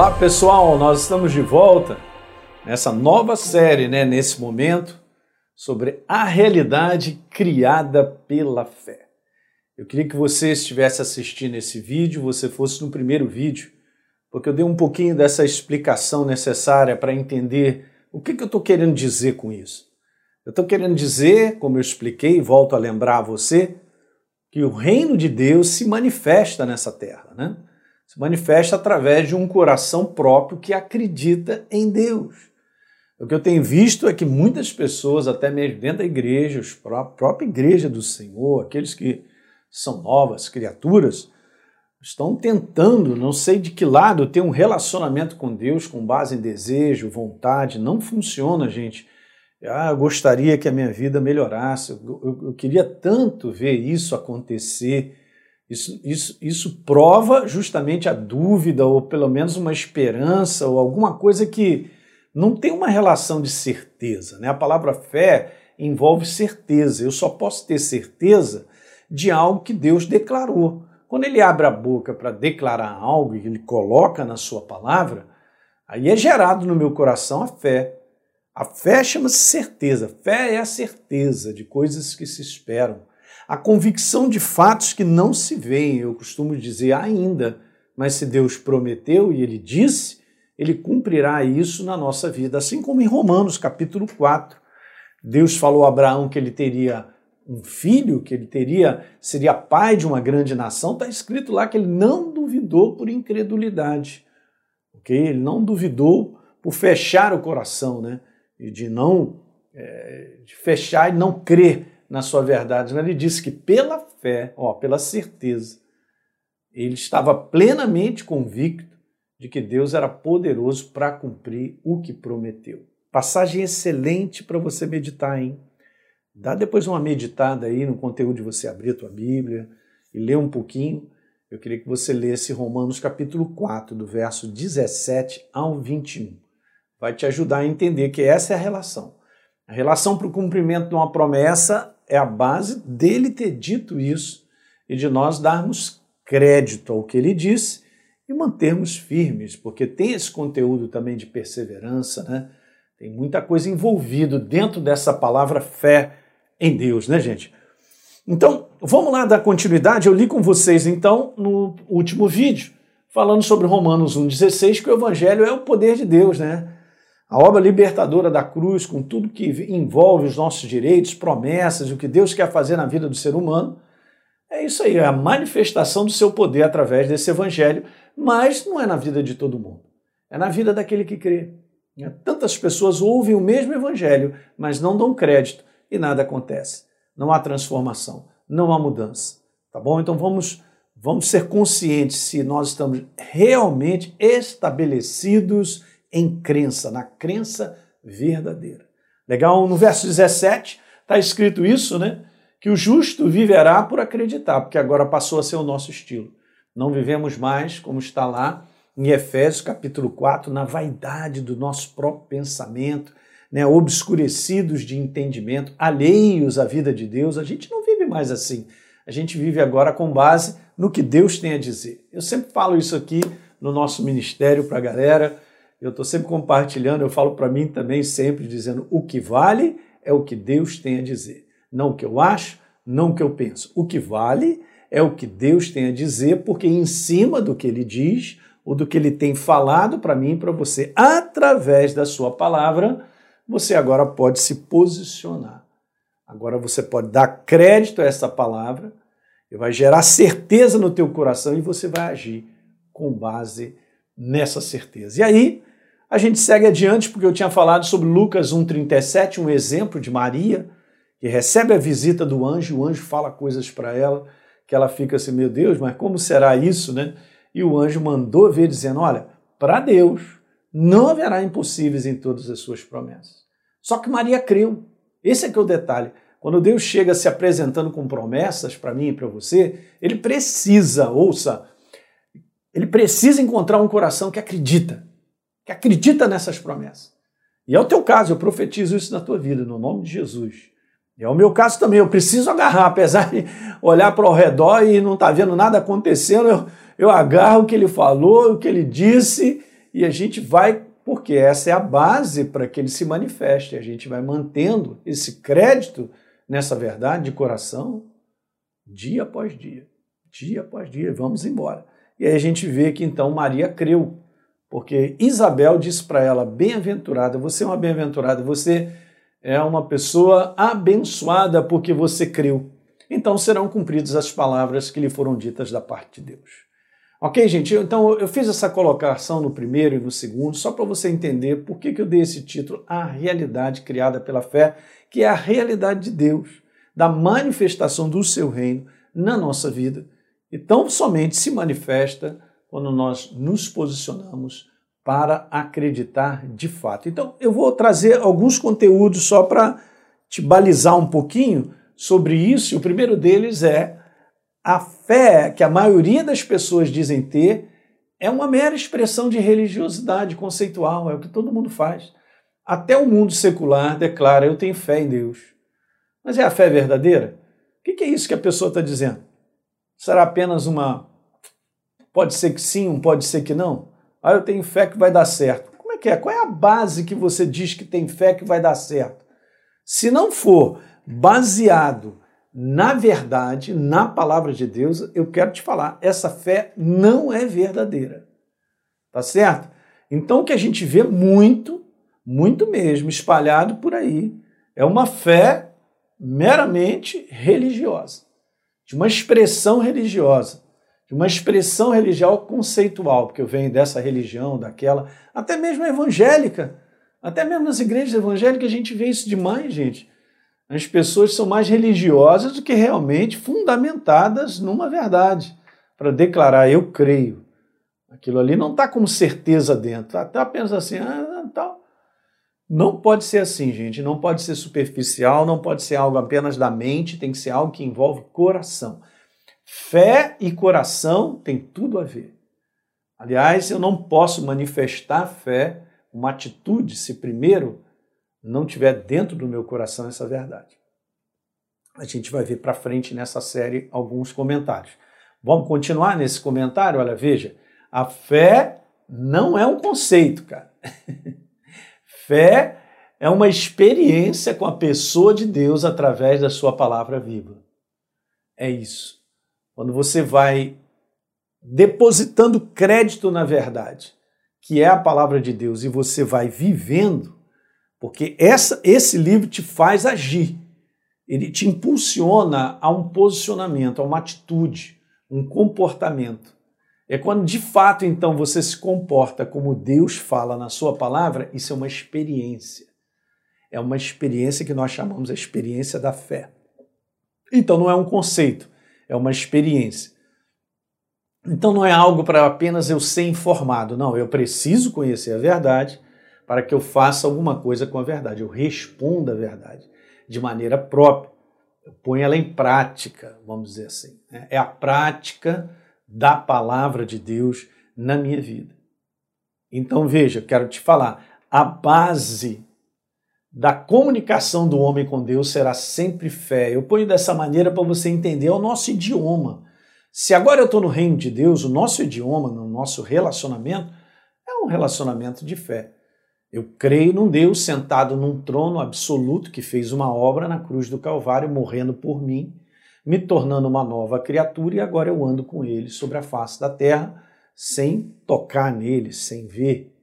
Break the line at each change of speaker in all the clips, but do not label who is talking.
Olá pessoal, nós estamos de volta nessa nova série, né, nesse momento, sobre a realidade criada pela fé. Eu queria que você estivesse assistindo esse vídeo, você fosse no primeiro vídeo, porque eu dei um pouquinho dessa explicação necessária para entender o que, que eu estou querendo dizer com isso. Eu estou querendo dizer, como eu expliquei, e volto a lembrar a você, que o reino de Deus se manifesta nessa terra, né? Se manifesta através de um coração próprio que acredita em Deus. O que eu tenho visto é que muitas pessoas, até mesmo dentro da igreja, a própria igreja do Senhor, aqueles que são novas criaturas, estão tentando, não sei de que lado, ter um relacionamento com Deus com base em desejo, vontade. Não funciona, gente. Ah, eu gostaria que a minha vida melhorasse, eu, eu, eu queria tanto ver isso acontecer. Isso, isso, isso prova justamente a dúvida, ou pelo menos uma esperança, ou alguma coisa que não tem uma relação de certeza. Né? A palavra fé envolve certeza. Eu só posso ter certeza de algo que Deus declarou. Quando ele abre a boca para declarar algo e ele coloca na sua palavra, aí é gerado no meu coração a fé. A fé chama-se certeza. Fé é a certeza de coisas que se esperam. A convicção de fatos que não se veem. Eu costumo dizer ainda, mas se Deus prometeu e ele disse, ele cumprirá isso na nossa vida. Assim como em Romanos capítulo 4, Deus falou a Abraão que ele teria um filho, que ele teria seria pai de uma grande nação, está escrito lá que ele não duvidou por incredulidade. OK? Ele não duvidou por fechar o coração, né? e de não é, de fechar e não crer na sua verdade. Ele disse que pela fé, ó, pela certeza, ele estava plenamente convicto de que Deus era poderoso para cumprir o que prometeu. Passagem excelente para você meditar, hein? Dá depois uma meditada aí no conteúdo de você abrir a tua Bíblia e ler um pouquinho. Eu queria que você lesse Romanos capítulo 4, do verso 17 ao 21 vai te ajudar a entender que essa é a relação. A relação para o cumprimento de uma promessa é a base dele ter dito isso e de nós darmos crédito ao que ele disse e mantermos firmes, porque tem esse conteúdo também de perseverança, né? Tem muita coisa envolvido dentro dessa palavra fé em Deus, né, gente? Então, vamos lá dar continuidade. Eu li com vocês, então, no último vídeo, falando sobre Romanos 1,16, que o Evangelho é o poder de Deus, né? A obra libertadora da cruz, com tudo que envolve os nossos direitos, promessas, o que Deus quer fazer na vida do ser humano, é isso aí, é a manifestação do seu poder através desse evangelho, mas não é na vida de todo mundo, é na vida daquele que crê. Né? Tantas pessoas ouvem o mesmo evangelho, mas não dão crédito e nada acontece. Não há transformação, não há mudança. Tá bom? Então vamos, vamos ser conscientes se nós estamos realmente estabelecidos em crença, na crença verdadeira. Legal? No verso 17 está escrito isso, né? Que o justo viverá por acreditar, porque agora passou a ser o nosso estilo. Não vivemos mais, como está lá em Efésios capítulo 4, na vaidade do nosso próprio pensamento, né, obscurecidos de entendimento, alheios à vida de Deus. A gente não vive mais assim. A gente vive agora com base no que Deus tem a dizer. Eu sempre falo isso aqui no nosso ministério para a galera. Eu estou sempre compartilhando, eu falo para mim também sempre dizendo o que vale é o que Deus tem a dizer. Não o que eu acho, não o que eu penso. O que vale é o que Deus tem a dizer, porque em cima do que ele diz, ou do que ele tem falado para mim e para você, através da sua palavra, você agora pode se posicionar. Agora você pode dar crédito a essa palavra, e vai gerar certeza no teu coração e você vai agir com base nessa certeza. E aí, a gente segue adiante porque eu tinha falado sobre Lucas 1,37, um exemplo de Maria, que recebe a visita do anjo, o anjo fala coisas para ela, que ela fica assim, meu Deus, mas como será isso, né? E o anjo mandou ver, dizendo: Olha, para Deus não haverá impossíveis em todas as suas promessas. Só que Maria creu. Esse é que é o detalhe. Quando Deus chega se apresentando com promessas para mim e para você, ele precisa, ouça, ele precisa encontrar um coração que acredita que acredita nessas promessas. E é o teu caso, eu profetizo isso na tua vida, no nome de Jesus. E é o meu caso também, eu preciso agarrar, apesar de olhar para o redor e não estar tá vendo nada acontecendo, eu, eu agarro o que ele falou, o que ele disse e a gente vai, porque essa é a base para que ele se manifeste. A gente vai mantendo esse crédito nessa verdade de coração dia após dia, dia após dia, vamos embora. E aí a gente vê que então Maria creu, porque Isabel disse para ela: Bem-aventurada, você é uma bem-aventurada, você é uma pessoa abençoada porque você creu. Então serão cumpridas as palavras que lhe foram ditas da parte de Deus. Ok, gente? Então eu fiz essa colocação no primeiro e no segundo, só para você entender por que, que eu dei esse título, A Realidade Criada pela Fé, que é a realidade de Deus, da manifestação do seu reino na nossa vida. E tão somente se manifesta quando nós nos posicionamos para acreditar de fato. Então, eu vou trazer alguns conteúdos só para te balizar um pouquinho sobre isso. O primeiro deles é a fé que a maioria das pessoas dizem ter é uma mera expressão de religiosidade conceitual, é o que todo mundo faz. Até o mundo secular declara: eu tenho fé em Deus. Mas é a fé verdadeira? O que é isso que a pessoa está dizendo? Será apenas uma. Pode ser que sim, pode ser que não? Ah, eu tenho fé que vai dar certo. Como é que é? Qual é a base que você diz que tem fé que vai dar certo? Se não for baseado na verdade, na palavra de Deus, eu quero te falar, essa fé não é verdadeira. Tá certo? Então o que a gente vê muito, muito mesmo, espalhado por aí, é uma fé meramente religiosa, de uma expressão religiosa de uma expressão religiosa conceitual, porque eu venho dessa religião, daquela, até mesmo evangélica, até mesmo nas igrejas evangélicas a gente vê isso demais, gente. As pessoas são mais religiosas do que realmente fundamentadas numa verdade, para declarar eu creio. Aquilo ali não está com certeza dentro, está tá apenas assim, ah, tal. Não pode ser assim, gente. Não pode ser superficial, não pode ser algo apenas da mente, tem que ser algo que envolve coração. Fé e coração tem tudo a ver. Aliás, eu não posso manifestar fé, uma atitude, se primeiro não tiver dentro do meu coração essa verdade. A gente vai ver para frente nessa série alguns comentários. Vamos continuar nesse comentário? Olha, veja, a fé não é um conceito, cara. fé é uma experiência com a pessoa de Deus através da sua palavra viva. É isso. Quando você vai depositando crédito na verdade, que é a palavra de Deus, e você vai vivendo, porque essa, esse livro te faz agir, ele te impulsiona a um posicionamento, a uma atitude, um comportamento. É quando de fato então você se comporta como Deus fala na sua palavra, isso é uma experiência. É uma experiência que nós chamamos a experiência da fé. Então não é um conceito, é uma experiência. Então não é algo para apenas eu ser informado, não, eu preciso conhecer a verdade para que eu faça alguma coisa com a verdade, eu responda a verdade de maneira própria, eu ponho ela em prática, vamos dizer assim. Né? É a prática da palavra de Deus na minha vida. Então veja, quero te falar, a base da comunicação do homem com Deus será sempre fé. Eu ponho dessa maneira para você entender é o nosso idioma. Se agora eu estou no reino de Deus, o nosso idioma, no nosso relacionamento, é um relacionamento de fé. Eu creio num Deus sentado num trono absoluto que fez uma obra na cruz do Calvário, morrendo por mim, me tornando uma nova criatura e agora eu ando com ele sobre a face da terra, sem tocar nele, sem ver.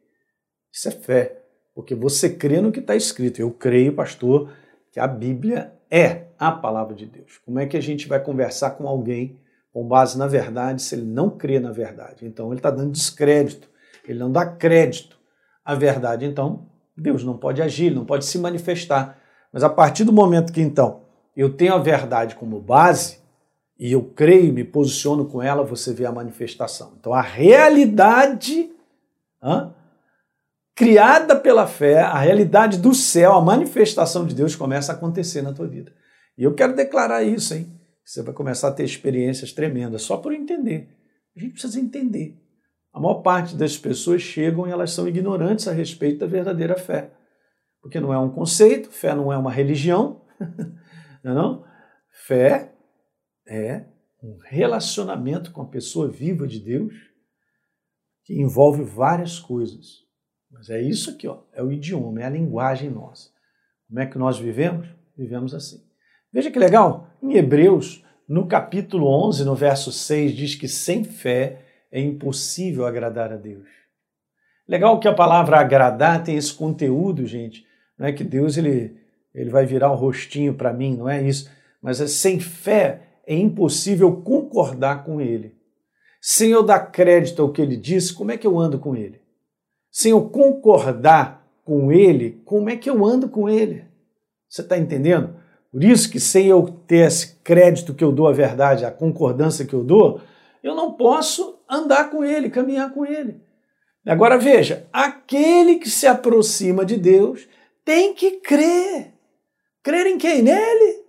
Isso é fé porque você crê no que está escrito. Eu creio, pastor, que a Bíblia é a palavra de Deus. Como é que a gente vai conversar com alguém com base na verdade se ele não crê na verdade? Então ele está dando descrédito, ele não dá crédito à verdade. Então Deus não pode agir, não pode se manifestar. Mas a partir do momento que então eu tenho a verdade como base e eu creio, me posiciono com ela, você vê a manifestação. Então a realidade hã, criada pela fé, a realidade do céu, a manifestação de Deus começa a acontecer na tua vida. E eu quero declarar isso, hein? Você vai começar a ter experiências tremendas só por entender. A gente precisa entender. A maior parte das pessoas chegam e elas são ignorantes a respeito da verdadeira fé. Porque não é um conceito, fé não é uma religião, não, é não? Fé é um relacionamento com a pessoa viva de Deus que envolve várias coisas. Mas é isso aqui, ó, é o idioma, é a linguagem nossa. Como é que nós vivemos? Vivemos assim. Veja que legal, em Hebreus, no capítulo 11, no verso 6, diz que sem fé é impossível agradar a Deus. Legal que a palavra agradar tem esse conteúdo, gente. Não é que Deus ele, ele vai virar um rostinho para mim, não é isso. Mas é, sem fé é impossível concordar com Ele. Sem eu dar crédito ao que Ele disse, como é que eu ando com Ele? Sem eu concordar com Ele, como é que eu ando com Ele? Você está entendendo? Por isso que sem eu ter esse crédito que eu dou à verdade, a concordância que eu dou, eu não posso andar com Ele, caminhar com Ele. Agora veja, aquele que se aproxima de Deus tem que crer. Crer em quem? Nele.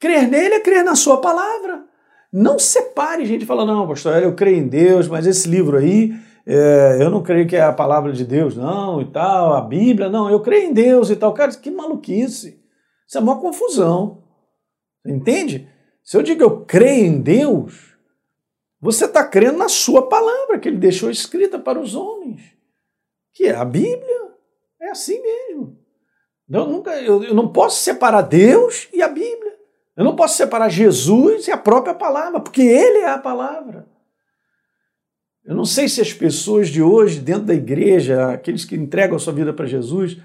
Crer nele é crer na sua palavra. Não separe gente fala, não, pastor, eu creio em Deus, mas esse livro aí, é, eu não creio que é a palavra de Deus, não, e tal, a Bíblia, não, eu creio em Deus e tal. Cara, que maluquice. Isso é uma confusão. Entende? Se eu digo eu creio em Deus, você está crendo na sua palavra que ele deixou escrita para os homens, que é a Bíblia. É assim mesmo. Eu, nunca, eu, eu não posso separar Deus e a Bíblia. Eu não posso separar Jesus e a própria palavra, porque Ele é a palavra. Eu não sei se as pessoas de hoje, dentro da igreja, aqueles que entregam a sua vida para Jesus,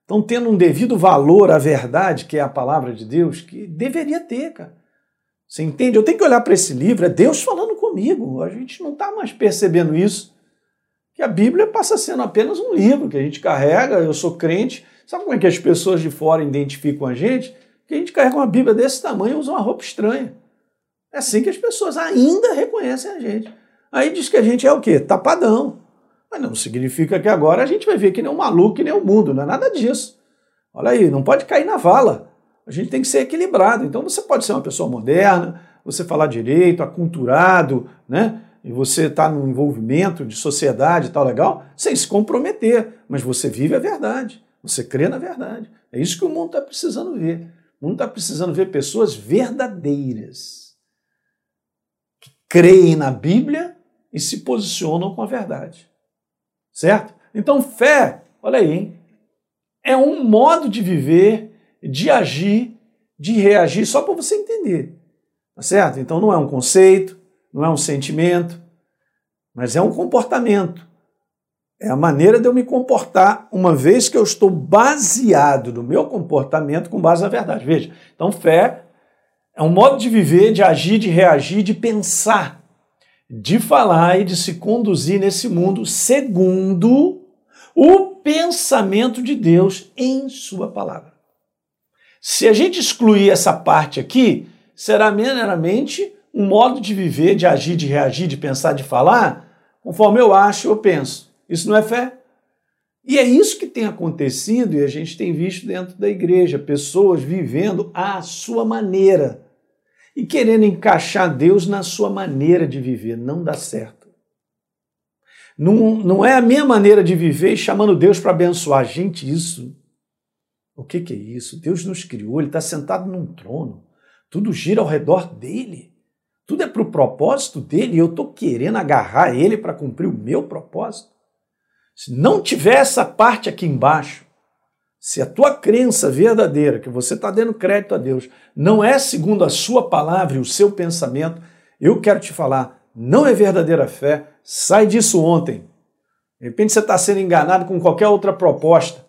estão tendo um devido valor à verdade, que é a palavra de Deus, que deveria ter, cara. Você entende? Eu tenho que olhar para esse livro, é Deus falando comigo. A gente não está mais percebendo isso. Que a Bíblia passa sendo apenas um livro que a gente carrega, eu sou crente. Sabe como é que as pessoas de fora identificam a gente? Que a gente carrega uma Bíblia desse tamanho e usa uma roupa estranha. É assim que as pessoas ainda reconhecem a gente. Aí diz que a gente é o quê? Tapadão. Mas não significa que agora a gente vai ver que nem um maluco, que nem o um mundo. Não é nada disso. Olha aí, não pode cair na vala. A gente tem que ser equilibrado. Então você pode ser uma pessoa moderna, você falar direito, aculturado, né? E você está no envolvimento de sociedade e tal, legal, sem se comprometer. Mas você vive a verdade. Você crê na verdade. É isso que o mundo está precisando ver. O mundo está precisando ver pessoas verdadeiras, que creem na Bíblia e se posicionam com a verdade. Certo? Então, fé, olha aí, hein? é um modo de viver de agir, de reagir, só para você entender. Tá certo? Então não é um conceito, não é um sentimento, mas é um comportamento. É a maneira de eu me comportar, uma vez que eu estou baseado no meu comportamento com base na verdade. Veja, então fé é um modo de viver, de agir, de reagir, de pensar, de falar e de se conduzir nesse mundo segundo o pensamento de Deus em Sua palavra. Se a gente excluir essa parte aqui, será meramente um modo de viver, de agir, de reagir, de pensar, de falar, conforme eu acho, eu penso. Isso não é fé? E é isso que tem acontecido e a gente tem visto dentro da igreja, pessoas vivendo à sua maneira e querendo encaixar Deus na sua maneira de viver. Não dá certo. Não, não é a minha maneira de viver e chamando Deus para abençoar. Gente, isso o que, que é isso? Deus nos criou, Ele está sentado num trono. Tudo gira ao redor dele. Tudo é para o propósito dele e eu estou querendo agarrar ele para cumprir o meu propósito. Se não tiver essa parte aqui embaixo, se a tua crença verdadeira, que você está dando crédito a Deus, não é segundo a sua palavra e o seu pensamento, eu quero te falar, não é verdadeira fé, sai disso ontem. De repente você está sendo enganado com qualquer outra proposta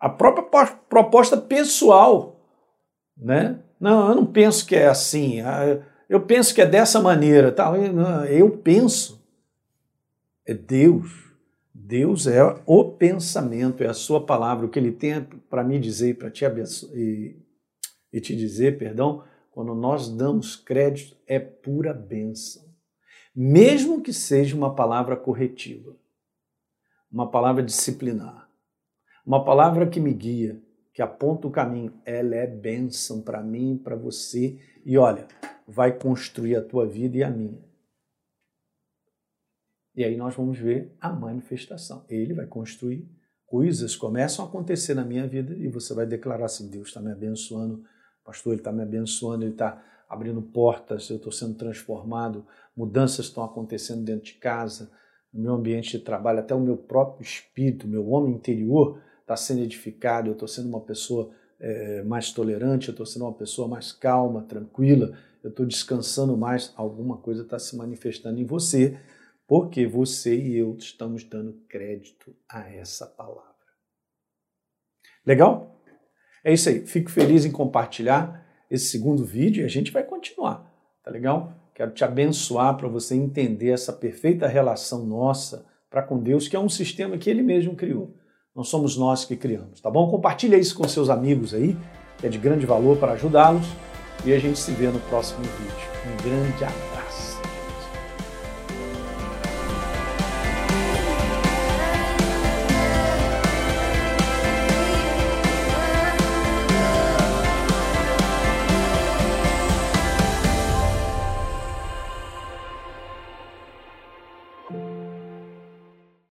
a própria proposta pessoal, né? Não, eu não penso que é assim. Ah, eu penso que é dessa maneira, tal. Eu penso. É Deus. Deus é o pensamento, é a sua palavra, o que ele tem para me dizer, para te e, e te dizer, perdão, quando nós damos crédito é pura bênção. Mesmo que seja uma palavra corretiva, uma palavra disciplinar uma palavra que me guia, que aponta o caminho, ela é bênção para mim, para você. E olha, vai construir a tua vida e a minha. E aí nós vamos ver a manifestação. Ele vai construir, coisas começam a acontecer na minha vida e você vai declarar assim: Deus está me abençoando, pastor, ele está me abençoando, ele está abrindo portas, eu estou sendo transformado, mudanças estão acontecendo dentro de casa, no meu ambiente de trabalho, até o meu próprio espírito, meu homem interior está sendo edificado, eu estou sendo uma pessoa é, mais tolerante, eu estou sendo uma pessoa mais calma, tranquila, eu estou descansando mais, alguma coisa está se manifestando em você, porque você e eu estamos dando crédito a essa palavra. Legal? É isso aí. Fico feliz em compartilhar esse segundo vídeo e a gente vai continuar. Tá legal? Quero te abençoar para você entender essa perfeita relação nossa para com Deus, que é um sistema que Ele mesmo criou. Não somos nós que criamos, tá bom? Compartilha isso com seus amigos aí, é de grande valor para ajudá-los. E a gente se vê no próximo vídeo. Um grande abraço.